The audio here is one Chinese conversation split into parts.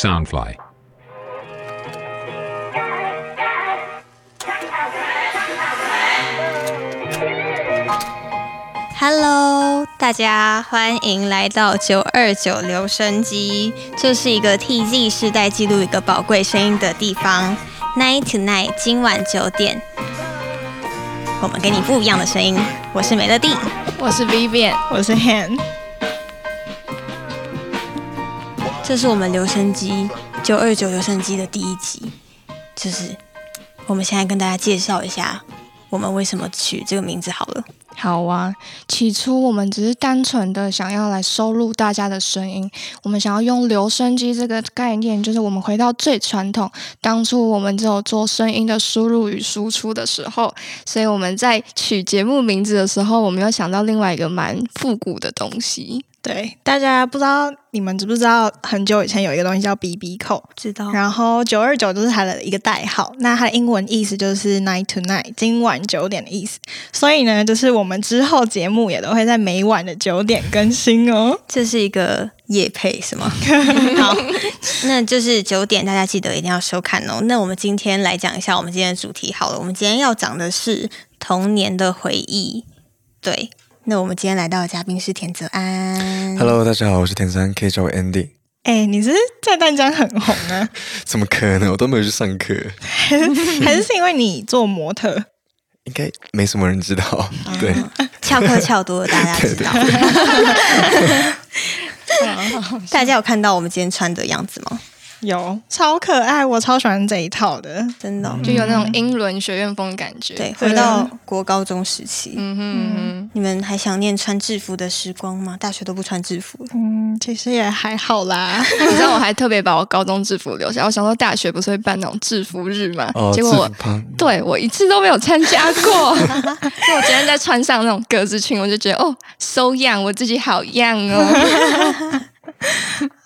Soundfly。Hello，大家欢迎来到九二九留声机，这是一个 TZ 世代记录一个宝贵声音的地方。Night tonight，今晚九点，我们给你不一样的声音。我是美乐蒂，我是 Vivian，我是 Han，这是我们留声机九二九留声机的第一集，就是我们现在跟大家介绍一下我们为什么取这个名字好了。好啊。起初我们只是单纯的想要来收录大家的声音，我们想要用留声机这个概念，就是我们回到最传统，当初我们只有做声音的输入与输出的时候，所以我们在取节目名字的时候，我们又想到另外一个蛮复古的东西。对，大家不知道你们知不知道，很久以前有一个东西叫 BB 扣，知道然后九二九就是它的一个代号，那它的英文意思就是 night to night，今晚九点的意思。所以呢，就是我们之后节目也都会在每晚的九点更新哦。这是一个夜配是吗？好，那就是九点，大家记得一定要收看哦。那我们今天来讲一下我们今天的主题好了。我们今天要讲的是童年的回忆。对，那我们今天来到的嘉宾是田泽安。Hello，大家好，我是田泽安，可以叫我 Andy。哎，你是在淡江很红啊？怎么可能？我都没有去上课，还是还是是因为你做模特？应该没什么人知道。对，翘课翘多了，大家知道。大家有看到我们今天穿的样子吗？有，超可爱，我超喜欢这一套的。真的哦、就有那种英伦学院风感觉。对，回到国高中时期，嗯哼嗯哼，你们还想念穿制服的时光吗？大学都不穿制服了。嗯，其实也还好啦。你知道我还特别把我高中制服留下，我想说大学不是会办那种制服日嘛，哦，结果我制服对我一次都没有参加过。所以我今天在穿上那种格子裙，我就觉得哦，so young，我自己好 young 哦。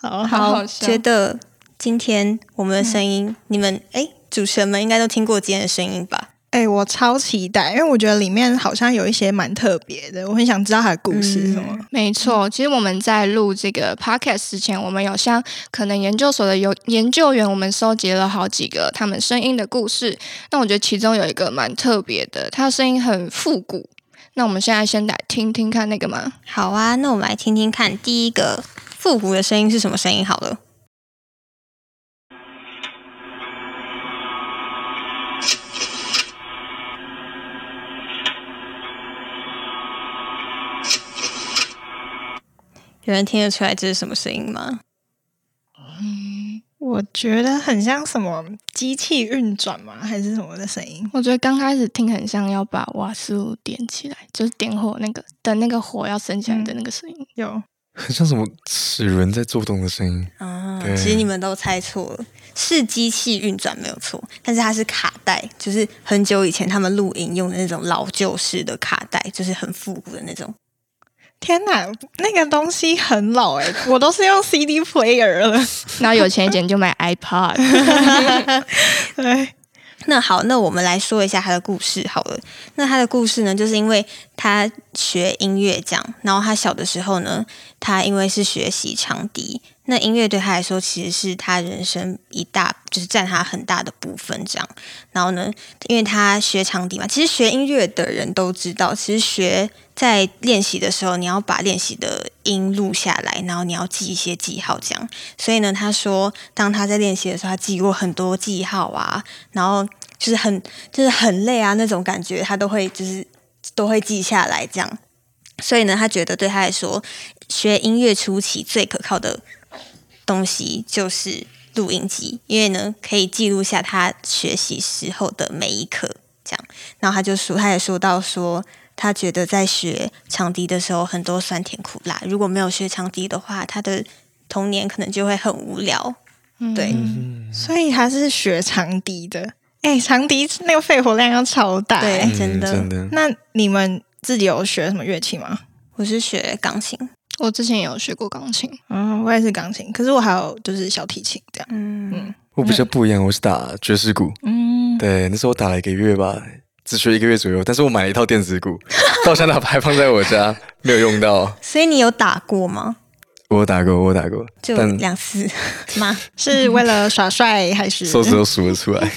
好好好笑觉得今天我们的声音，你们哎，主持人们应该都听过今天的声音吧？哎、我超期待，因为我觉得里面好像有一些蛮特别的，我很想知道它的故事是什么。没错，其实我们在录这个 podcast 之前，我们有向可能研究所的有研究员，我们收集了好几个他们声音的故事。那我觉得其中有一个蛮特别的，他的声音很复古。那我们现在先来听听看那个吗？好啊，那我们来听听看，第一个复古的声音是什么声音？好了，有人听得出来这是什么声音吗？嗯我觉得很像什么机器运转吗？还是什么的声音？我觉得刚开始听很像要把瓦斯炉点起来，就是点火那个的那个火要升起来的那个声音。有，很像什么齿轮在作动的声音。啊，其实你们都猜错了，是机器运转没有错，但是它是卡带，就是很久以前他们录音用的那种老旧式的卡带，就是很复古的那种。天哪，那个东西很老哎、我都是用 CD player 了。那有钱一点就买 iPod。对，那好，那我们来说一下他的故事好了。那他的故事呢，就是因为他学音乐这样，然后他小的时候呢，他因为是学习长笛，那音乐对他来说其实是他人生一大，就是占他很大的部分这样。然后呢，因为他学长笛嘛，其实学音乐的人都知道，其实学在练习的时候，你要把练习的音录下来，然后你要记一些记号这样。所以呢，他说，当他在练习的时候，他记过很多记号啊，然后就是很就是很累啊那种感觉，他都会就是都会记下来这样。所以呢，他觉得对他来说，学音乐初期最可靠的东西就是录音机，因为呢可以记录下他学习时候的每一刻，这样。然后他就说，他也说到说，他觉得在学长笛的时候很多酸甜苦辣，如果没有学长笛的话，他的童年可能就会很无聊。对，嗯，所以他是学长笛的。哎、长笛那个肺活量要超大、对哎真的真的。那你们自己有学什么乐器吗？我是学钢琴，我之前也有学过钢琴，嗯，我也是钢琴，可是我还有就是小提琴这样。嗯，我比较不一样，我是打爵士鼓。嗯，对，那时候我打了一个月吧，只学一个月左右，但是我买了一套电子鼓，到现在还放在我家，没有用到。所以你有打过吗？我有打过，我打过，就两次吗？是为了耍帅还是？手指都数得出来。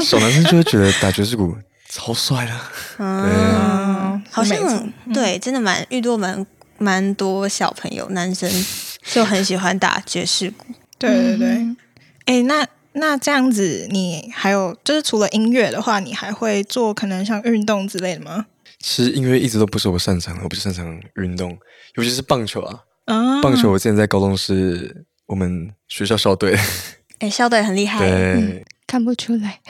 小男生就会觉得打爵士鼓超帅的，嗯，好像对，真的蛮遇多蛮蛮多小朋友男生就很喜欢打爵士鼓。对对对。嗯哎、那那这样子，你还有就是除了音乐的话，你还会做可能像运动之类的吗？其实音乐一直都不是我擅长的，我不是擅长运动，尤其是棒球啊。啊，棒球我之前在高中是我们学校校队，哎，校队很厉害，对，看不出来，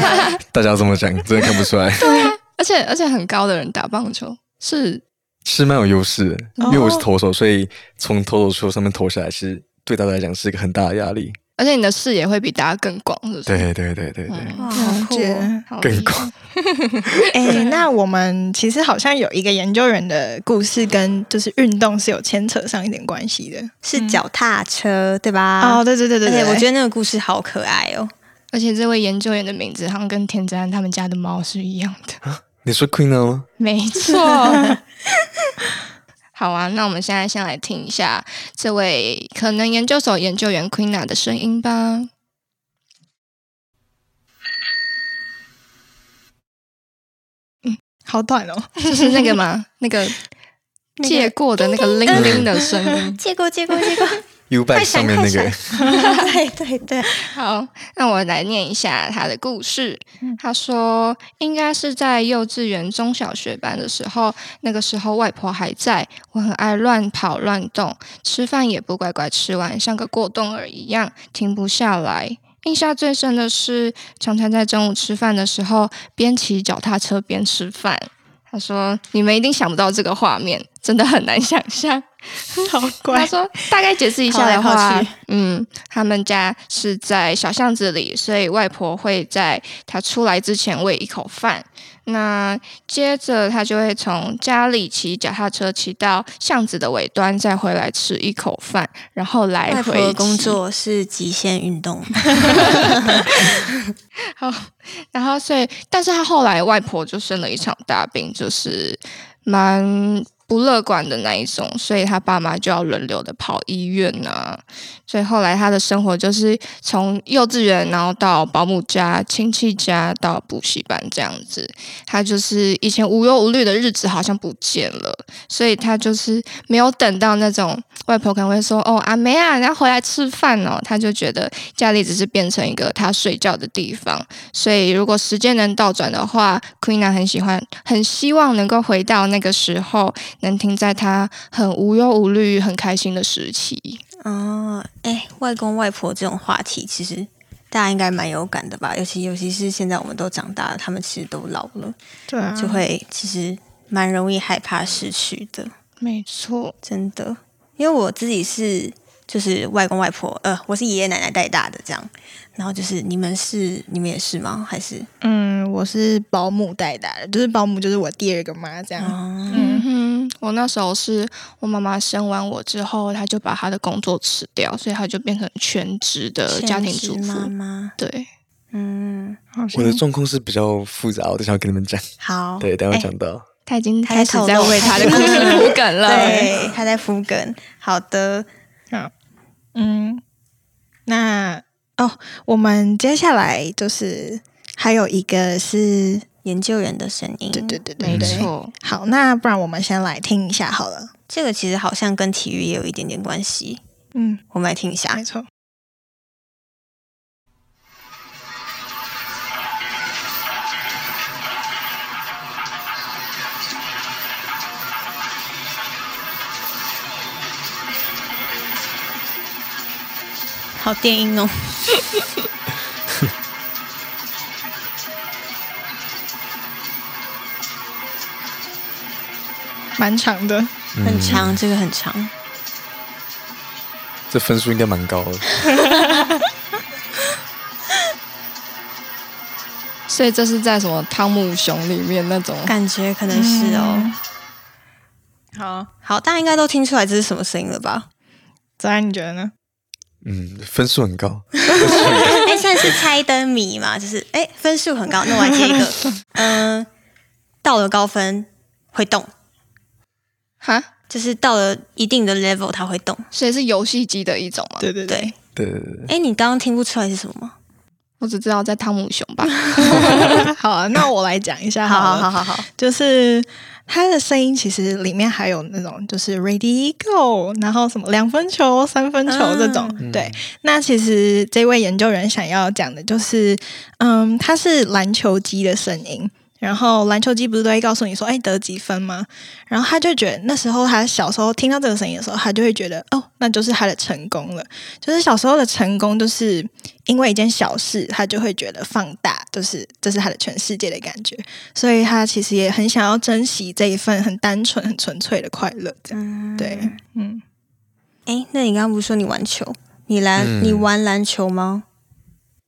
大家这么讲，真的看不出来，对而且而且很高的人打棒球是是蛮有优势的，因为我是哦投手，所以从投手球上面投下来，其实对大家来讲是一个很大的压力。而且你的视野会比大家更广，是不是？对对对对对，嗯哇，了好酷解哦！更广。哎、那我们其实好像有一个研究员的故事，跟就是运动是有牵扯上一点关系的。是脚踏车对吧？哦，对对对对对，而且我觉得那个故事好可爱哦。而且这位研究员的名字好像跟田泽安他们家的猫是一样的。你说 Queen 吗？没错。好啊，那我们现在先来听一下这位可能研究所研究员 Queena 的声音吧。好短哦。就是那个吗？那个 那个借过的那个铃铃的声音。借过借过借过，U back 上面那个，对对对，好，那我来念一下他的故事。他说，应该是在幼稚园中小学班的时候，那个时候外婆还在，我很爱乱跑乱动，吃饭也不乖乖吃完，像个过动儿一样，停不下来。印象最深的是，常常在中午吃饭的时候，边骑脚踏车边吃饭。他说：“你们一定想不到这个画面，真的很难想象。” 好乖他，说，大概解释一下的话嗯，他们家是在小巷子里，所以外婆会在他出来之前喂一口饭。那接着他就会从家里骑脚踏车骑到巷子的尾端，再回来吃一口饭，然后来外婆回的工作是极限运动，好，然后所以，但是他后来外婆就生了一场大病，就是蛮不乐观的那一种，所以他爸妈就要轮流的跑医院啊。所以后来他的生活就是从幼稚园，然后到保姆家、亲戚家，到补习班这样子。他就是以前无忧无虑的日子好像不见了，所以他就是没有等到那种外婆可能会说：“哦，阿梅啊，你要回来吃饭哦。”他就觉得家里只是变成一个他睡觉的地方。所以如果时间能倒转的话，Queena 很喜欢，很希望能够回到那个时候，能停在他很无忧无虑、很开心的时期。哦，哎，外公外婆这种话题，其实大家应该蛮有感的吧？尤其尤其是现在我们都长大了，他们其实都老了，对啊，就会其实蛮容易害怕失去的，没错，真的。因为我自己是就是外公外婆，呃，我是爷爷奶奶带大的这样。然后就是你们是你们也是吗？还是嗯，我是保姆带大的，就是保姆就是我第二个妈这样。哦，嗯哼，我那时候是我妈妈生完我之后，她就把她的工作辞掉，所以她就变成全职的家庭主全职妈。妈，对，嗯，我的状况是比较复杂，我等下要跟你们讲。好，对，等一下讲到。她已经她开始在为她的故事铺梗了。对，他在敷梗。好的，嗯，那哦，我们接下来就是还有一个是，研究员的声音，对对对对没对，错。好，那不然我们先来听一下好了。这个其实好像跟体育也有一点点关系。嗯，我们来听一下没。错。好电音哦，蛮长的，很长，这个很长。这分数应该蛮高的。所以这是在什么汤姆熊里面那种？感觉可能是哦。好，好，大家应该都听出来这是什么声音了吧？泽安你觉得呢？嗯，分数很高。哎，算是猜灯谜嘛，就是哎分数很高，那我来接一个，嗯、到了高分会动，哈，就是到了一定的 level 它会动。所以是游戏机的一种嘛。对对对，对，对对对，哎，你刚刚听不出来是什么吗？我只知道在汤姆熊吧。好啊，那我来讲一下好好好好好好，就是它的声音其实里面还有那种就是 ready go，然后什么两分球、三分球这种。嗯对，那其实这位研究人想要讲的就是，嗯，它是篮球机的声音。然后篮球机不是都会告诉你说，哎，得几分吗？然后他就觉得那时候他小时候听到这个声音的时候，他就会觉得，哦，那就是他的成功了。就是小时候的成功，就是因为一件小事，他就会觉得放大，就是这是他的全世界的感觉。所以他其实也很想要珍惜这一份很单纯、很纯粹的快乐。这样，嗯，对，嗯，哎，那你刚刚不是说你玩球？你篮、嗯你玩篮球吗？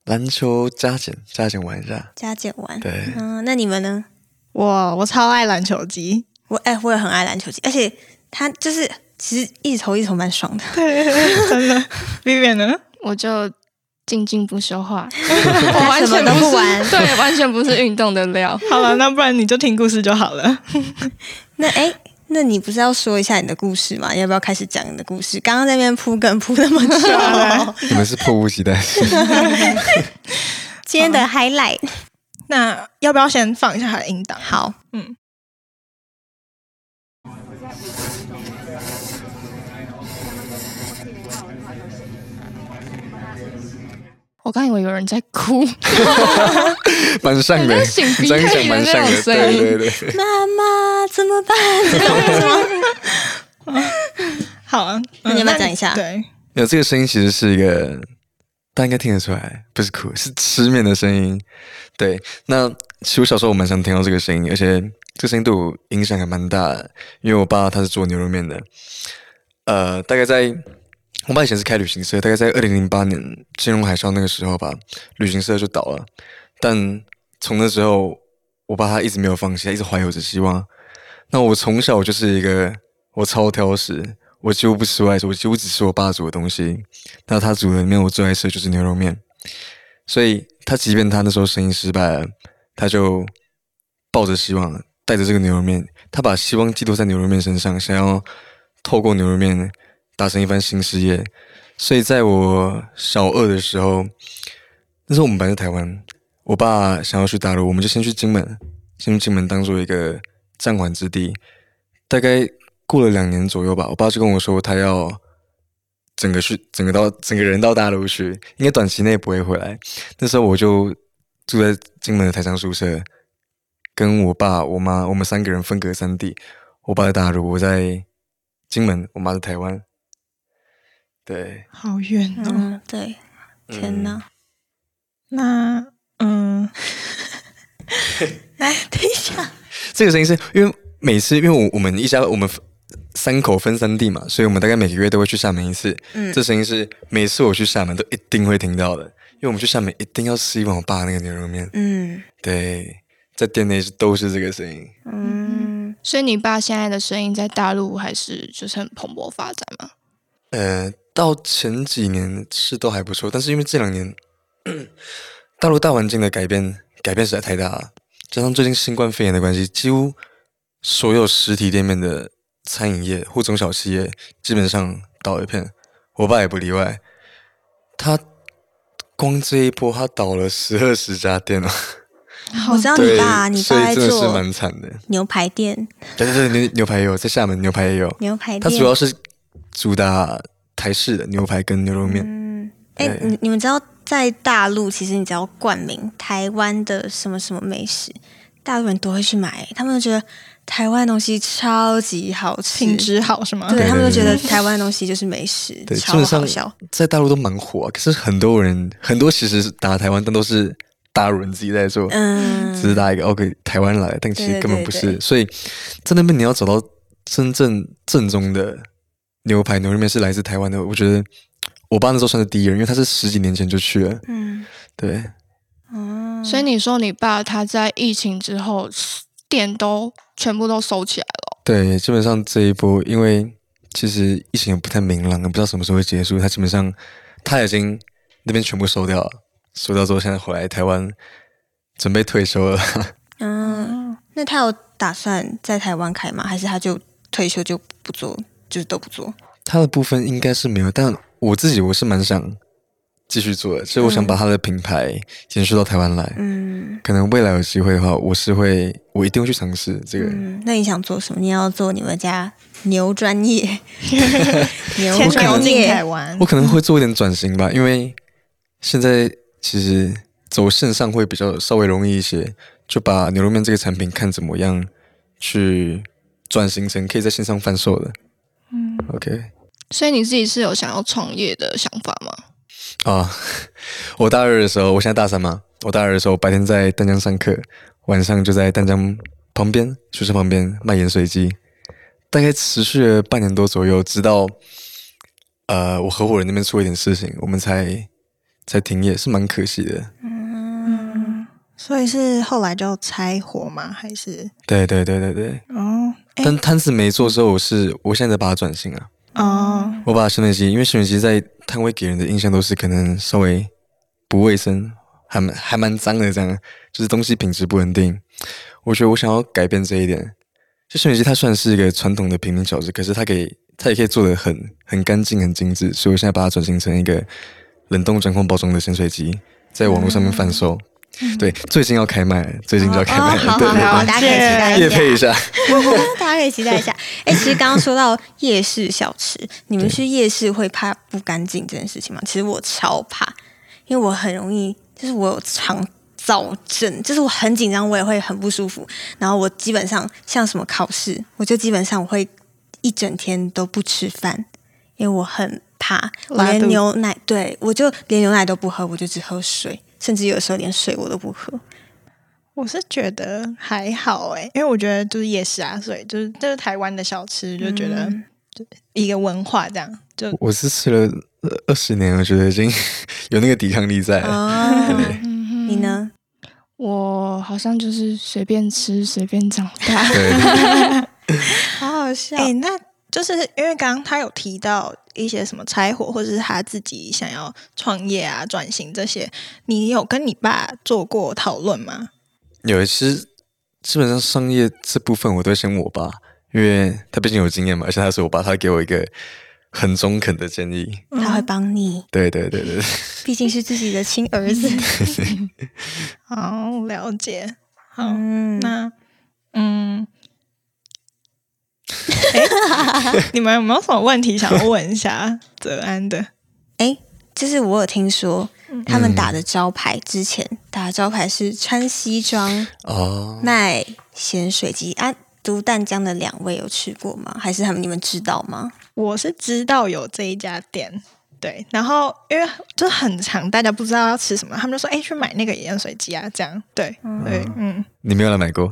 篮球加减加减玩一下，加减玩。对嗯，那你们呢？我我超爱篮球机，我哎，我也很爱篮球机，而且它就是其实一直投一直投蛮爽的。对真的。Vivian 呢？我就静静不说话，我完全不玩对，完全不是运动的料。好了，那不然你就听故事就好了。那哎，那你不是要说一下你的故事吗？要不要开始讲你的故事？刚刚在那边铺梗铺那么久，你们是迫不及待。今天的 highlight 那要不要先放一下他的音档？好，嗯，我刚以为有人在哭，蛮像的，很像擤鼻这样涕的蛮像的，种声音对对对。妈妈怎么办？好啊，那你要不要嗯讲一下对，没有这个声音其实是一个，大家应该听得出来，不是哭，是吃面的声音。对，那其实我小时候我蛮想听到这个声音，而且这个声音对我影响还蛮大的，因为我爸他是做牛肉面的。呃，大概在我爸以前是开旅行社，大概在二零零八年金融海啸那个时候吧，旅行社就倒了。但从那之后，我爸他一直没有放弃，他一直怀有着希望。那我从小就是一个我超挑食，我几乎不吃外食，我几乎只吃我爸煮的东西。那他煮的里面我最爱吃的就是牛肉面，所以他即便他那时候生意失败了，他就抱着希望，带着这个牛肉面，他把希望寄托在牛肉面身上，想要透过牛肉面达成一番新事业。所以在我小二的时候，那时候我们本来在台湾，我爸想要去大陆，我们就先去金门，先去金门当做一个暂缓之地。大概过了两年左右吧，我爸就跟我说，他要整个去，整个到整个人到大陆去，应该短期内不会回来。那时候我就住在金门的台商宿舍，跟我爸、我妈，我们三个人分隔三地。我爸在大陆，我在金门，我妈在台湾。对，好远哦。嗯，对，天哪！那嗯，来，等一下，这个声音是因为每次，因为我我们一家我们三口分三地嘛，所以我们大概每个月都会去厦门一次。嗯这声音是每次我去厦门都一定会听到的，因为我们去厦门一定要吃一碗我爸那个牛肉面。嗯对，在店内是都是这个声音。嗯，所以你爸现在的声音在大陆还是就是很蓬勃发展吗？呃，到前几年是都还不错，但是因为这两年 大陆大环境的改变改变实在太大了，加上最近新冠肺炎的关系，几乎所有实体店面的餐饮业或中小企业基本上倒一片，我爸也不例外。他光这一波，他倒了十二十家店了。我知道你对，爸，你爸在以真的是做蛮惨的。牛排店，对对对，牛牛排也有，在厦门牛排也有。牛排店，他主要是主打台式的牛排跟牛肉面。嗯，哎、对你你们知道在大陆，其实你只要冠名台湾的什么什么美食，大陆人都会去买，他们都觉得台湾的东西超级好吃，品质好是吗？对他们都觉得台湾的东西就是美食，对，基超本上好笑。在大陆都蛮火、啊，可是很多人很多其实是打台湾，但都是大陆人自己在做，嗯，只是打一个 OK 台湾来，但其实根本不对是。所以在那边你要找到真正正宗的牛排牛肉面是来自台湾的，我觉得我爸那时候算是第一人，因为他是十几年前就去了。嗯对，嗯，所以你说你爸他在疫情之后店都全部都收起来了，对，基本上这一波，因为其实疫情也不太明朗，也不知道什么时候会结束。他基本上他已经那边全部收掉了，收掉之后，现在回来台湾准备退休了。嗯，那他有打算在台湾开吗？还是他就退休就不做，就是都不做？他的部分应该是没有，但我自己我是蛮想继续做的，所以我想把他的品牌延续到台湾来。嗯可能未来有机会的话，我是会，我一定会去尝试这个。嗯，那你想做什么？你要做你们家牛专业，牛先专业台湾我，可能会做一点转型吧，因为现在其实走线上会比较稍微容易一些，就把牛肉面这个产品看怎么样去转型成可以在线上贩售的。嗯，OK 所以你自己是有想要创业的想法吗？啊，我大二的时候，我现在大三嘛，我大二的时候白天在丹江上课，晚上就在丹江旁边宿舍旁边卖盐水鸡，大概持续了半年多左右，直到呃我合伙人那边出了一点事情，我们才才停业，是蛮可惜的。嗯，所以是后来就拆伙吗？还是对对对对对，哦？哎但摊子没做之后，我是我现在在把它转型了。哦，我把咸水机，因为咸水机在摊位给人的印象都是可能稍微不卫生，还蛮还蛮脏的，这样就是东西品质不稳定。我觉得我想要改变这一点。就咸水机它算是一个传统的平民小吃，可是它可以它也可以做的很很干净、很精致，所以我现在把它转型成一个冷冻真空包装的咸水机，在网络上面贩售。对，最近要开卖，最近就要开卖了，哦好好好，大家可以期待，一下。夜配一下。大家可以期待一下。哎、其实刚刚说到夜市小吃，你们去夜市会怕不干净这件事情吗？其实我超怕，因为我很容易，就是我有肠燥症，就是我很紧张，我也会很不舒服。然后我基本上像什么考试，我就基本上我会一整天都不吃饭，因为我很怕，我连牛奶，对我就连牛奶都不喝，我就只喝水，甚至有时候连水我都不喝。我是觉得还好哎、因为我觉得就是夜市啊，所以就是就是台湾的小吃，就觉得嗯一个文化这样。就我是吃了二十年，我觉得已经 有那个抵抗力在了。你？呢？我好像就是随便吃随便长大。好好笑哎、那就是因为刚刚他有提到一些什么拆伙，或者是他自己想要创业啊、转型这些，你有跟你爸做过讨论吗？有一次基本上商业这部分我都会先我爸，因为他毕竟有经验嘛，而且他是我爸，他给我一个很中肯的建议。他会帮你，对对对对，对毕竟是自己的亲儿子。好，了解。好，嗯，那嗯。诶 你们有没有什么问题想要问一下泽安的？哎，就是我有听说，他们打的招牌之前打的招牌是穿西装哦，卖咸水鸡啊。读淡江的两位有吃过吗？还是他们你们知道吗？我是知道有这一家店，对，然后因为就很长，大家不知道要吃什么，他们就说：“哎，去买那个盐水鸡啊。”这样，对，对，嗯，你没有来买过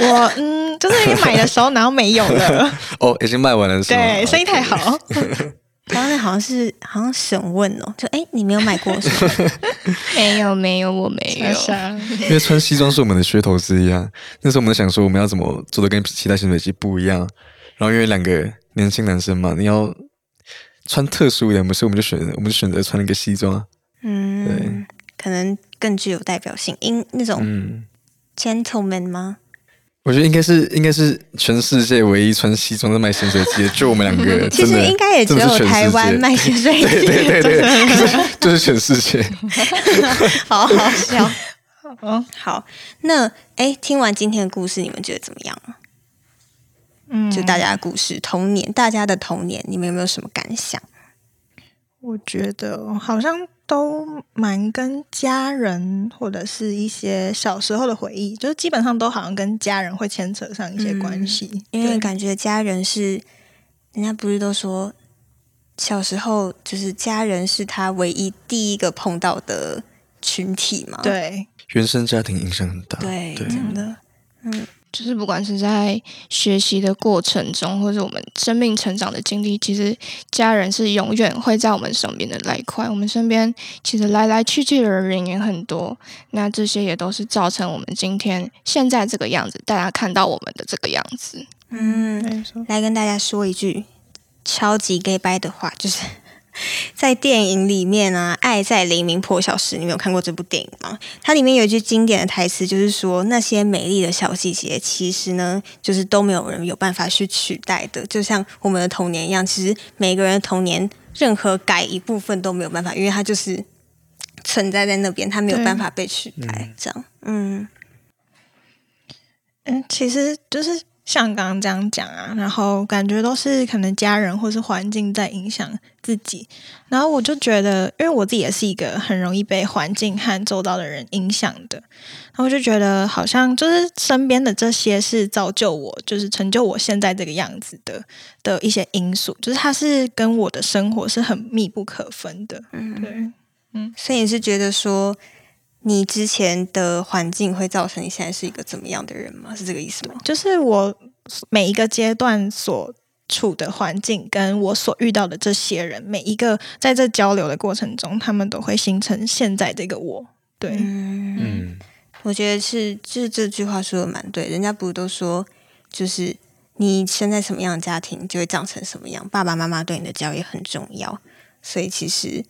我嗯，就是因为买的时候，然后没有了，哦，已经卖完了是吗？对，生意太好，刚刚那好像是好像审问哦，就哎，你没有买过是吗？没有没有，我没有。因为穿西装是我们的噱头之一啊。那时候我们在想说，我们要怎么做的跟其他咸水鸡不一样。然后因为两个年轻男生嘛，你要穿特殊一点，不是？我们就选，我们就选择穿了一个西装啊。嗯，可能更具有代表性，因那种嗯，gentleman 吗？我觉得应该是应该是全世界唯一穿西装的卖咸水鸡的，就我们两个。其实应该也只有台湾卖咸水鸡，对对对对，就是全世界。好好笑。嗯，好，那哎，听完今天的故事，你们觉得怎么样？嗯，就大家的故事，童年，大家的童年，你们有没有什么感想？我觉得好像都蛮跟家人或者是一些小时候的回忆，就是基本上都好像跟家人会牵扯上一些关系，因为感觉家人是，人家不是都说，小时候就是家人是他唯一第一个碰到的群体嘛？对，原生家庭影响很大。对，对真的，就是不管是在学习的过程中，或者我们生命成长的经历，其实家人是永远会在我们身边的那一块。我们身边其实来来去去的人也很多，那这些也都是造成我们今天现在这个样子，大家看到我们的这个样子。嗯，来跟大家说一句超级 gay 掰的话，就是 在电影里面啊，《爱在黎明破晓时》，你没有看过这部电影吗？它里面有一句经典的台词，就是说那些美丽的小细节，其实呢，就是都没有人有办法去取代的。就像我们的童年一样，其实每个人的童年，任何改一部分都没有办法，因为它就是存在在那边，它没有办法被取代。这样，嗯嗯，其实就是。像刚刚这样讲啊，然后感觉都是可能家人或是环境在影响自己，然后我就觉得，因为我自己也是一个很容易被环境和周遭的人影响的，然后我就觉得好像就是身边的这些是造就我，就是成就我现在这个样子的的一些因素，就是它是跟我的生活是很密不可分的。嗯，对，嗯，所以你是觉得说。你之前的环境会造成你现在是一个怎么样的人吗？是这个意思吗？就是我每一个阶段所处的环境，跟我所遇到的这些人，每一个在这交流的过程中，他们都会形成现在这个我。对，嗯，我觉得是，就是这句话说的蛮对。人家不是都说，就是你生在什么样的家庭，就会长成什么样。爸爸妈妈对你的教育很重要，所以其实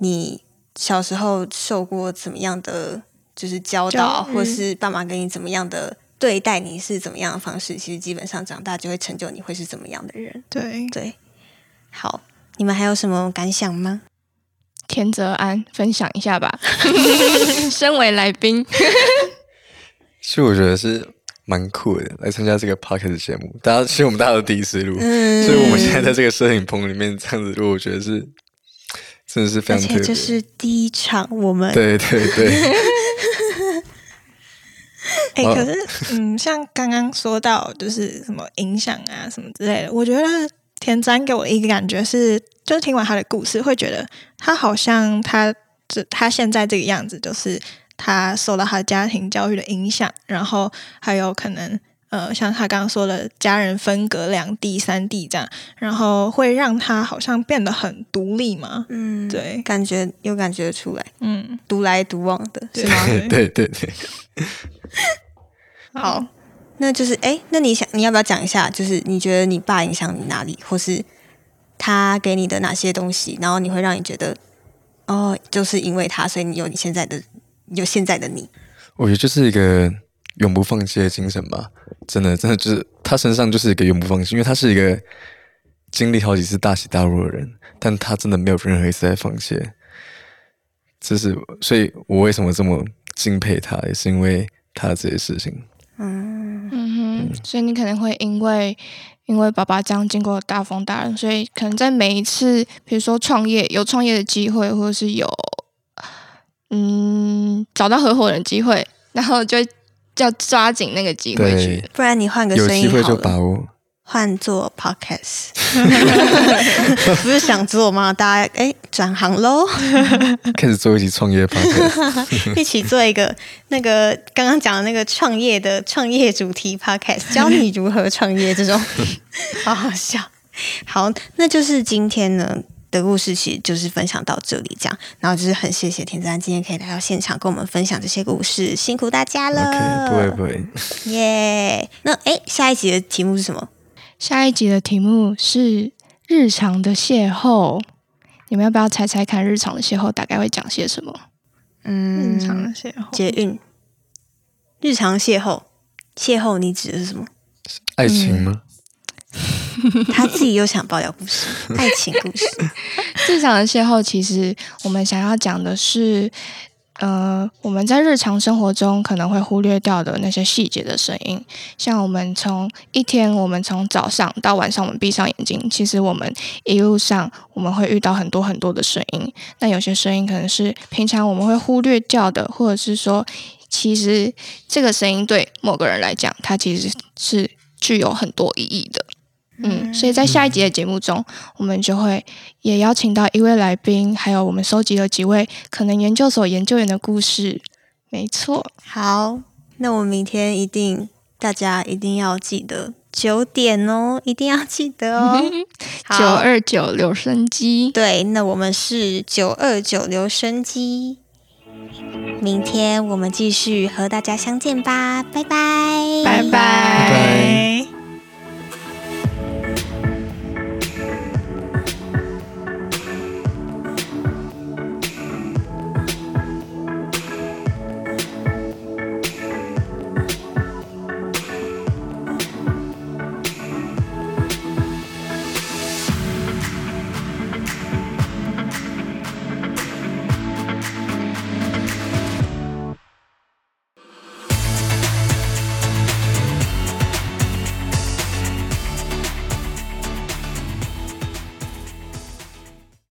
你。小时候受过怎么样的就是教导，或是爸妈给你怎么样的对待你是怎么样的方式，其实基本上长大就会成就你会是怎么样的人。对对，好，你们还有什么感想吗？田泽安分享一下吧，身为来宾，其实我觉得是蛮酷的，来参加这个 p o c k e t 节目。大家其实我们大家都第一次录，所以我们现在在这个摄影棚里面这样子录，我觉得是。真的是非常特别，而且这是第一场，我们对对对。哎，可是，嗯，像刚刚说到，就是什么影响啊，什么之类的，我觉得田詹给我一个感觉是，就是听完他的故事，会觉得他好像他这他现在这个样子，就是他受到他家庭教育的影响，然后还有可能。呃，像他刚刚说的，家人分隔两地、三地这样，然后会让他好像变得很独立嘛。嗯，对，感觉有感觉出来。嗯，独来独往的是吗？对 对对。好，那就是哎，那你想你要不要讲一下？就是你觉得你爸影响你哪里，或是他给你的哪些东西，然后你会让你觉得哦，就是因为他，所以你有你现在的有现在的你。我觉得就是一个。永不放弃的精神吧，真的，真的就是他身上就是一个永不放弃，因为他是一个经历好几次大起大落的人，但他真的没有任何一次在放弃。这是，所以我为什么这么敬佩他，也是因为他的这些事情。嗯嗯哼，所以你可能会因为因为爸爸这样经过大风大浪，所以可能在每一次，比如说创业有创业的机会，或者是有嗯找到合伙人机会，然后就。要抓紧那个机会去，不然你换个声音好了。换做 podcast，不是想做吗？大家哎，转行喽，开始做一起创业 podcast，一起做一个那个刚刚讲的那个创业的创业主题 podcast，教你如何创业，这种 好好笑。好，那就是今天呢。的故事其实就是分享到这里，这样，然后就是很谢谢田赞今天可以来到现场跟我们分享这些故事，辛苦大家了。OK，不会不会，耶。那哎，下一集的题目是什么？下一集的题目是日常的邂逅，你们要不要猜猜看？日常的邂逅大概会讲些什么？嗯，日常的邂逅，捷运。日常邂逅，邂逅你指的是什么？爱情吗？他自己又想爆料故事，爱情故事。日常的邂逅，其实我们想要讲的是，呃，我们在日常生活中可能会忽略掉的那些细节的声音。像我们从一天，我们从早上到晚上，我们闭上眼睛，其实我们一路上我们会遇到很多很多的声音。那有些声音可能是平常我们会忽略掉的，或者是说，其实这个声音对某个人来讲，它其实是具有很多意义的。嗯，所以在下一集的节目中，我们就会也邀请到一位来宾，还有我们收集了几位可能研究所研究员的故事。没错，好，那我们明天一定大家一定要记得九点哦，一定要记得哦。九二九留声机，对，那我们是九二九留声机。明天我们继续和大家相见吧，拜拜，拜拜。